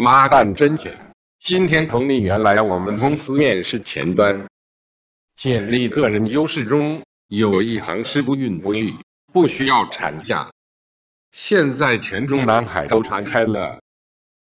妈蛋，真卷！今天同你媛来我们公司面试前端，建立个人优势中有一行是不孕不育，不需要产假。现在全中南海都传开了。